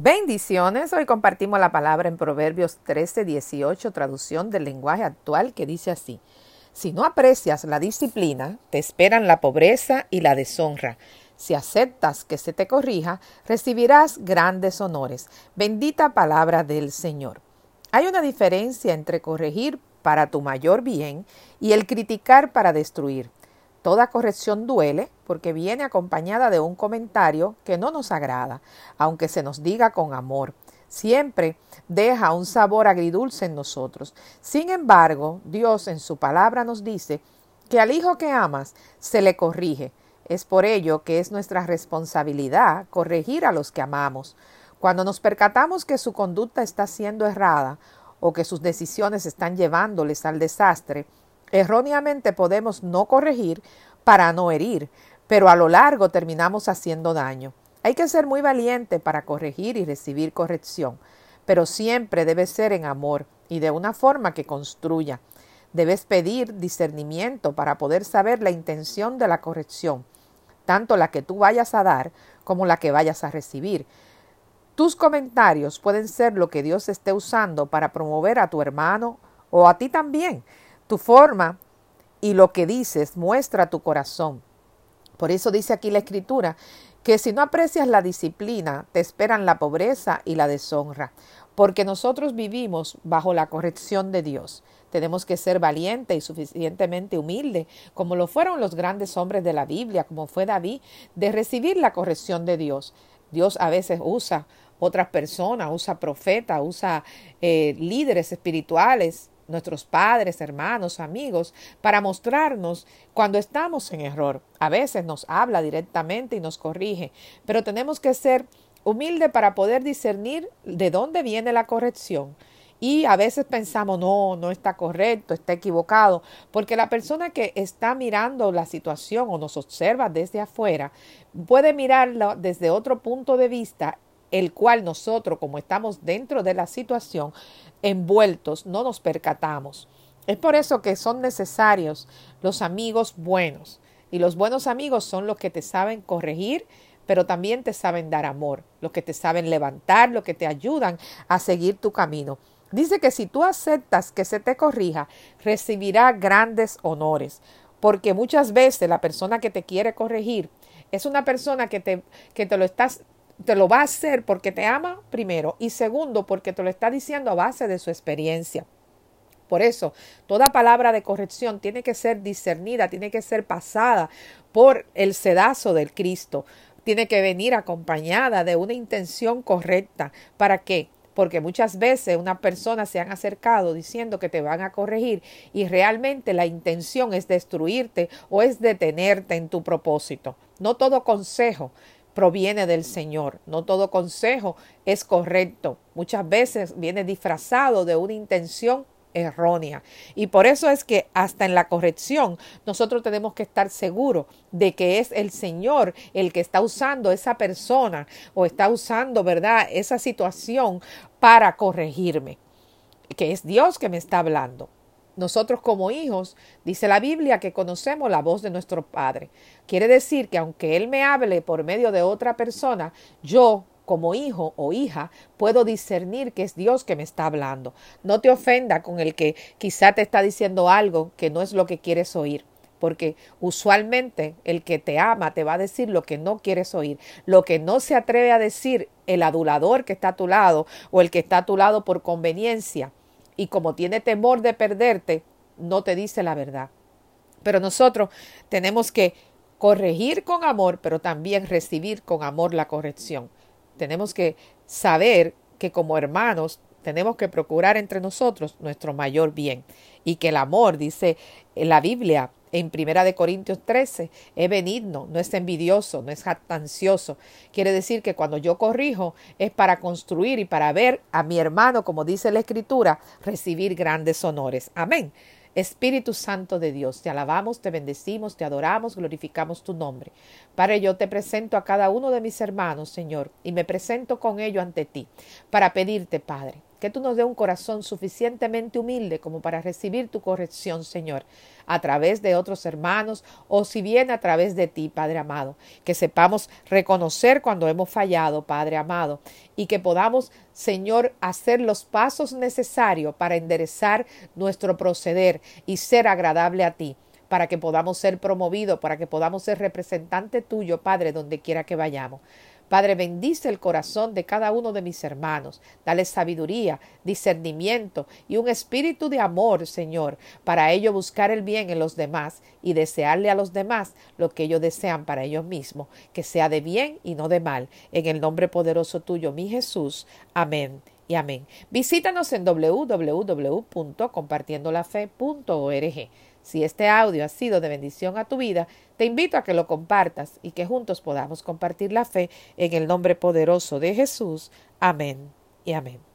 Bendiciones. Hoy compartimos la palabra en Proverbios 13, 18, traducción del lenguaje actual que dice así. Si no aprecias la disciplina, te esperan la pobreza y la deshonra. Si aceptas que se te corrija, recibirás grandes honores. Bendita palabra del Señor. Hay una diferencia entre corregir para tu mayor bien y el criticar para destruir. Toda corrección duele porque viene acompañada de un comentario que no nos agrada, aunque se nos diga con amor. Siempre deja un sabor agridulce en nosotros. Sin embargo, Dios en su palabra nos dice que al hijo que amas se le corrige. Es por ello que es nuestra responsabilidad corregir a los que amamos. Cuando nos percatamos que su conducta está siendo errada o que sus decisiones están llevándoles al desastre, Erróneamente podemos no corregir para no herir, pero a lo largo terminamos haciendo daño. Hay que ser muy valiente para corregir y recibir corrección, pero siempre debe ser en amor y de una forma que construya. Debes pedir discernimiento para poder saber la intención de la corrección, tanto la que tú vayas a dar como la que vayas a recibir. Tus comentarios pueden ser lo que Dios esté usando para promover a tu hermano o a ti también. Tu forma y lo que dices muestra tu corazón. Por eso dice aquí la escritura que si no aprecias la disciplina, te esperan la pobreza y la deshonra, porque nosotros vivimos bajo la corrección de Dios. Tenemos que ser valientes y suficientemente humildes, como lo fueron los grandes hombres de la Biblia, como fue David, de recibir la corrección de Dios. Dios a veces usa otras personas, usa profetas, usa eh, líderes espirituales nuestros padres, hermanos, amigos, para mostrarnos cuando estamos en error. A veces nos habla directamente y nos corrige, pero tenemos que ser humildes para poder discernir de dónde viene la corrección. Y a veces pensamos, no, no está correcto, está equivocado, porque la persona que está mirando la situación o nos observa desde afuera puede mirarlo desde otro punto de vista el cual nosotros, como estamos dentro de la situación, envueltos, no nos percatamos. Es por eso que son necesarios los amigos buenos. Y los buenos amigos son los que te saben corregir, pero también te saben dar amor, los que te saben levantar, los que te ayudan a seguir tu camino. Dice que si tú aceptas que se te corrija, recibirá grandes honores, porque muchas veces la persona que te quiere corregir es una persona que te, que te lo estás te lo va a hacer porque te ama primero y segundo porque te lo está diciendo a base de su experiencia. Por eso, toda palabra de corrección tiene que ser discernida, tiene que ser pasada por el sedazo del Cristo, tiene que venir acompañada de una intención correcta. ¿Para qué? Porque muchas veces una persona se han acercado diciendo que te van a corregir y realmente la intención es destruirte o es detenerte en tu propósito. No todo consejo proviene del Señor. No todo consejo es correcto. Muchas veces viene disfrazado de una intención errónea. Y por eso es que hasta en la corrección nosotros tenemos que estar seguros de que es el Señor el que está usando esa persona o está usando, ¿verdad?, esa situación para corregirme, que es Dios que me está hablando. Nosotros como hijos, dice la Biblia que conocemos la voz de nuestro Padre. Quiere decir que aunque Él me hable por medio de otra persona, yo como hijo o hija puedo discernir que es Dios que me está hablando. No te ofenda con el que quizá te está diciendo algo que no es lo que quieres oír porque usualmente el que te ama te va a decir lo que no quieres oír, lo que no se atreve a decir el adulador que está a tu lado o el que está a tu lado por conveniencia y como tiene temor de perderte, no te dice la verdad. Pero nosotros tenemos que corregir con amor, pero también recibir con amor la corrección. Tenemos que saber que como hermanos tenemos que procurar entre nosotros nuestro mayor bien y que el amor, dice la Biblia, en Primera de Corintios 13, es benigno, no es envidioso, no es jactancioso. Quiere decir que cuando yo corrijo es para construir y para ver a mi hermano, como dice la Escritura, recibir grandes honores. Amén. Espíritu Santo de Dios, te alabamos, te bendecimos, te adoramos, glorificamos tu nombre. Padre, yo te presento a cada uno de mis hermanos, Señor, y me presento con ello ante ti, para pedirte, Padre, que tú nos dé un corazón suficientemente humilde como para recibir tu corrección, Señor, a través de otros hermanos o si bien a través de ti, Padre amado. Que sepamos reconocer cuando hemos fallado, Padre amado, y que podamos, Señor, hacer los pasos necesarios para enderezar nuestro proceder y ser agradable a ti para que podamos ser promovidos, para que podamos ser representante tuyo, Padre, donde quiera que vayamos. Padre, bendice el corazón de cada uno de mis hermanos. Dale sabiduría, discernimiento y un espíritu de amor, Señor, para ello buscar el bien en los demás y desearle a los demás lo que ellos desean para ellos mismos, que sea de bien y no de mal. En el nombre poderoso tuyo, mi Jesús. Amén y amén. Visítanos en www.compartiendolafe.org. Si este audio ha sido de bendición a tu vida, te invito a que lo compartas y que juntos podamos compartir la fe en el nombre poderoso de Jesús. Amén y amén.